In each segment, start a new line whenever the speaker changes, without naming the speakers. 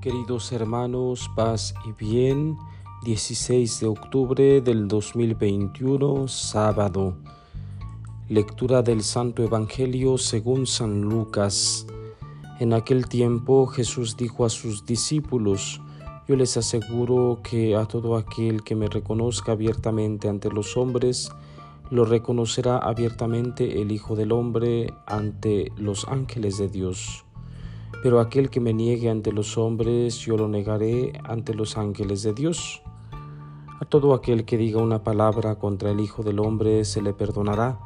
Queridos hermanos, paz y bien, 16 de octubre del 2021, sábado. Lectura del Santo Evangelio según San Lucas. En aquel tiempo Jesús dijo a sus discípulos, Yo les aseguro que a todo aquel que me reconozca abiertamente ante los hombres, lo reconocerá abiertamente el Hijo del Hombre ante los ángeles de Dios. Pero aquel que me niegue ante los hombres, yo lo negaré ante los ángeles de Dios. A todo aquel que diga una palabra contra el Hijo del Hombre se le perdonará,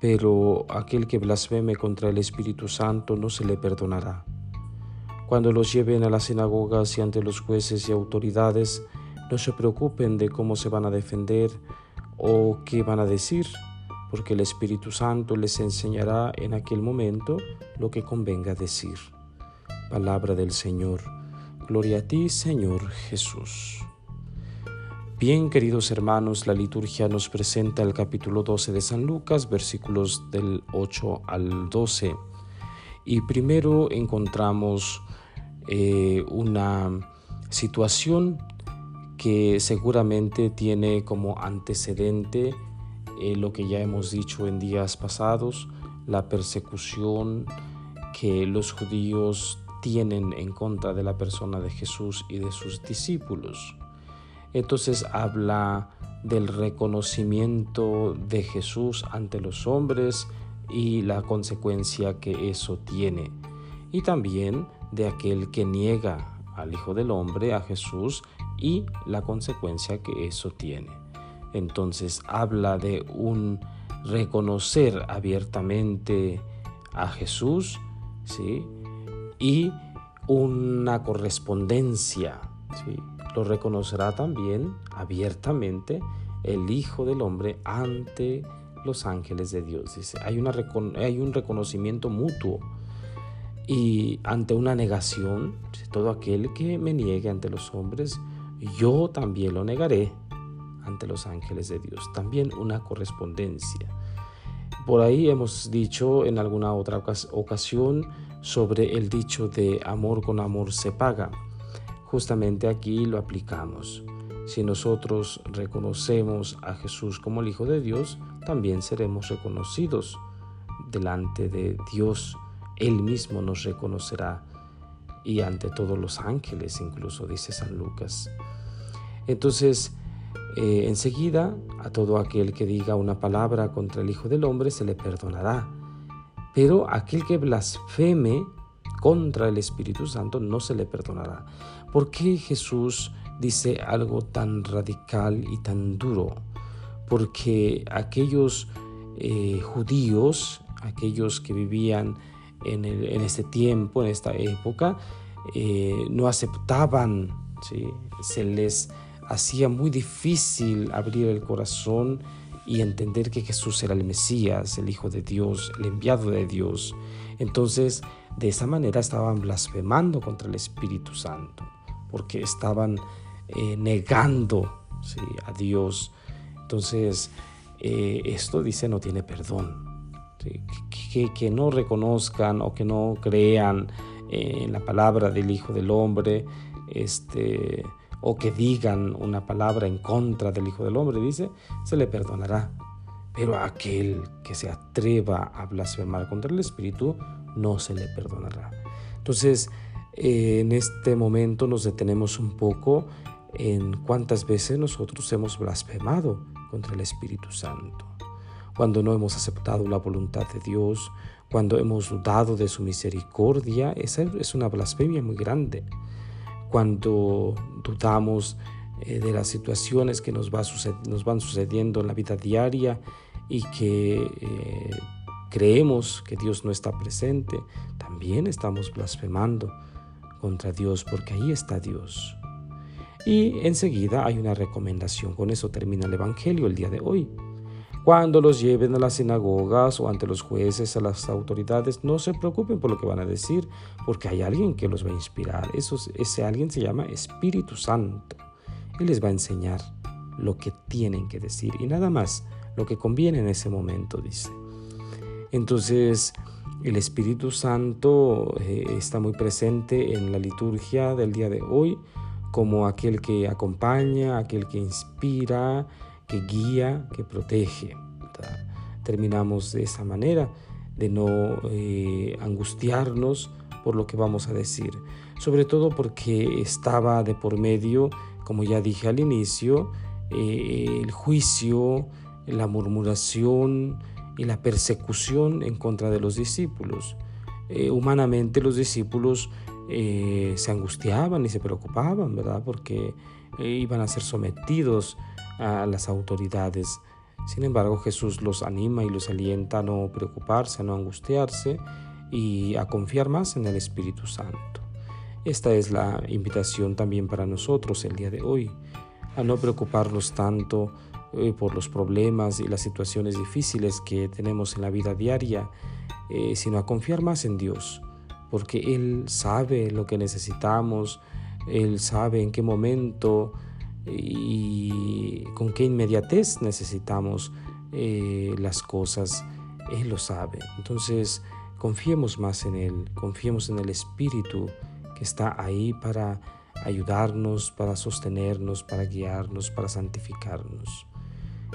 pero aquel que blasfeme contra el Espíritu Santo no se le perdonará. Cuando los lleven a las sinagogas y ante los jueces y autoridades, no se preocupen de cómo se van a defender o qué van a decir, porque el Espíritu Santo les enseñará en aquel momento lo que convenga decir. Palabra del Señor. Gloria a ti, Señor Jesús. Bien, queridos hermanos, la liturgia nos presenta el capítulo 12 de San Lucas, versículos del 8 al 12. Y primero encontramos eh, una situación que seguramente tiene como antecedente eh, lo que ya hemos dicho en días pasados, la persecución que los judíos tienen en contra de la persona de Jesús y de sus discípulos. Entonces habla del reconocimiento de Jesús ante los hombres y la consecuencia que eso tiene. Y también de aquel que niega al Hijo del Hombre, a Jesús, y la consecuencia que eso tiene. Entonces habla de un reconocer abiertamente a Jesús, ¿sí? Y una correspondencia. Lo reconocerá también abiertamente el Hijo del Hombre ante los ángeles de Dios. Dice, hay, hay un reconocimiento mutuo y ante una negación, todo aquel que me niegue ante los hombres, yo también lo negaré ante los ángeles de Dios. También una correspondencia. Por ahí hemos dicho en alguna otra ocasión sobre el dicho de amor con amor se paga. Justamente aquí lo aplicamos. Si nosotros reconocemos a Jesús como el Hijo de Dios, también seremos reconocidos delante de Dios. Él mismo nos reconocerá y ante todos los ángeles, incluso dice San Lucas. Entonces, eh, enseguida a todo aquel que diga una palabra contra el Hijo del Hombre se le perdonará pero aquel que blasfeme contra el Espíritu Santo no se le perdonará. ¿Por qué Jesús dice algo tan radical y tan duro? Porque aquellos eh, judíos, aquellos que vivían en, este tiempo, en esta época, eh, no aceptaban, se les hacía muy difícil abrir el corazón y entender que Jesús era el Mesías, el Hijo de Dios, el enviado de Dios. Entonces, de esa manera estaban blasfemando contra el Espíritu Santo, porque estaban eh, negando a Dios. Entonces, eh, esto dice no tiene perdón. Que, que, no reconozcan o que no crean eh, en la palabra del Hijo del Hombre, este, o que digan una palabra en contra del Hijo del Hombre, dice, se le perdonará. Pero aquel que se atreva a blasfemar contra el Espíritu, no se le perdonará. Entonces, eh, en este momento nos detenemos un poco en cuántas veces nosotros hemos blasfemado contra el Espíritu Santo. Cuando no hemos aceptado la voluntad de Dios, cuando hemos dudado de su misericordia, esa es una blasfemia muy grande cuando dudamos eh, de las situaciones que nos, van sucediendo en la vida diaria y que eh, creemos que Dios no está presente, también estamos blasfemando contra Dios porque ahí está Dios. Y enseguida hay una recomendación, con eso termina el Evangelio el día de hoy. Cuando los lleven a las sinagogas o ante los jueces, a las autoridades, no se preocupen por lo que van a decir, porque hay alguien que los va a inspirar. Eso, ese alguien se llama Espíritu Santo. Él les va a enseñar lo que tienen que decir y nada más lo que conviene en ese momento, dice. Entonces, El Espíritu Santo eh, está muy presente en la liturgia del día de hoy como aquel que acompaña, aquel que inspira, que guía, que protege. Terminamos de esa manera, de no eh, angustiarnos por lo que vamos a decir, sobre todo porque estaba de por medio, como ya dije al inicio, eh, el juicio, la murmuración, y la persecución en contra de los discípulos. Eh, humanamente los discípulos se angustiaban y se preocupaban, ¿verdad? Porque iban a ser sometidos a las autoridades. Sin embargo, Jesús los anima y los alienta a no preocuparse, a no angustiarse y a confiar más en el Espíritu Santo. Esta es la invitación también para nosotros el día de hoy, a no preocuparnos tanto eh, por los problemas y las situaciones difíciles que tenemos en la vida diaria, eh, sino a confiar más en Dios, porque Él sabe lo que necesitamos, Él sabe en qué momento y con qué inmediatez necesitamos eh, las cosas, Él lo sabe. Entonces, confiemos más en Él, confiemos en el Espíritu que está ahí para ayudarnos, para sostenernos, para guiarnos, para santificarnos.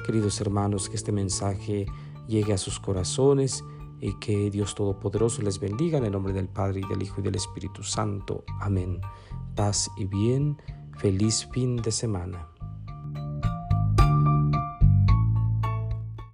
Queridos hermanos, que este mensaje llegue a sus corazones y que Dios Todopoderoso les bendiga en el nombre del Padre y del Hijo y del Espíritu Santo. Amén. Paz y bien. Feliz fin de semana.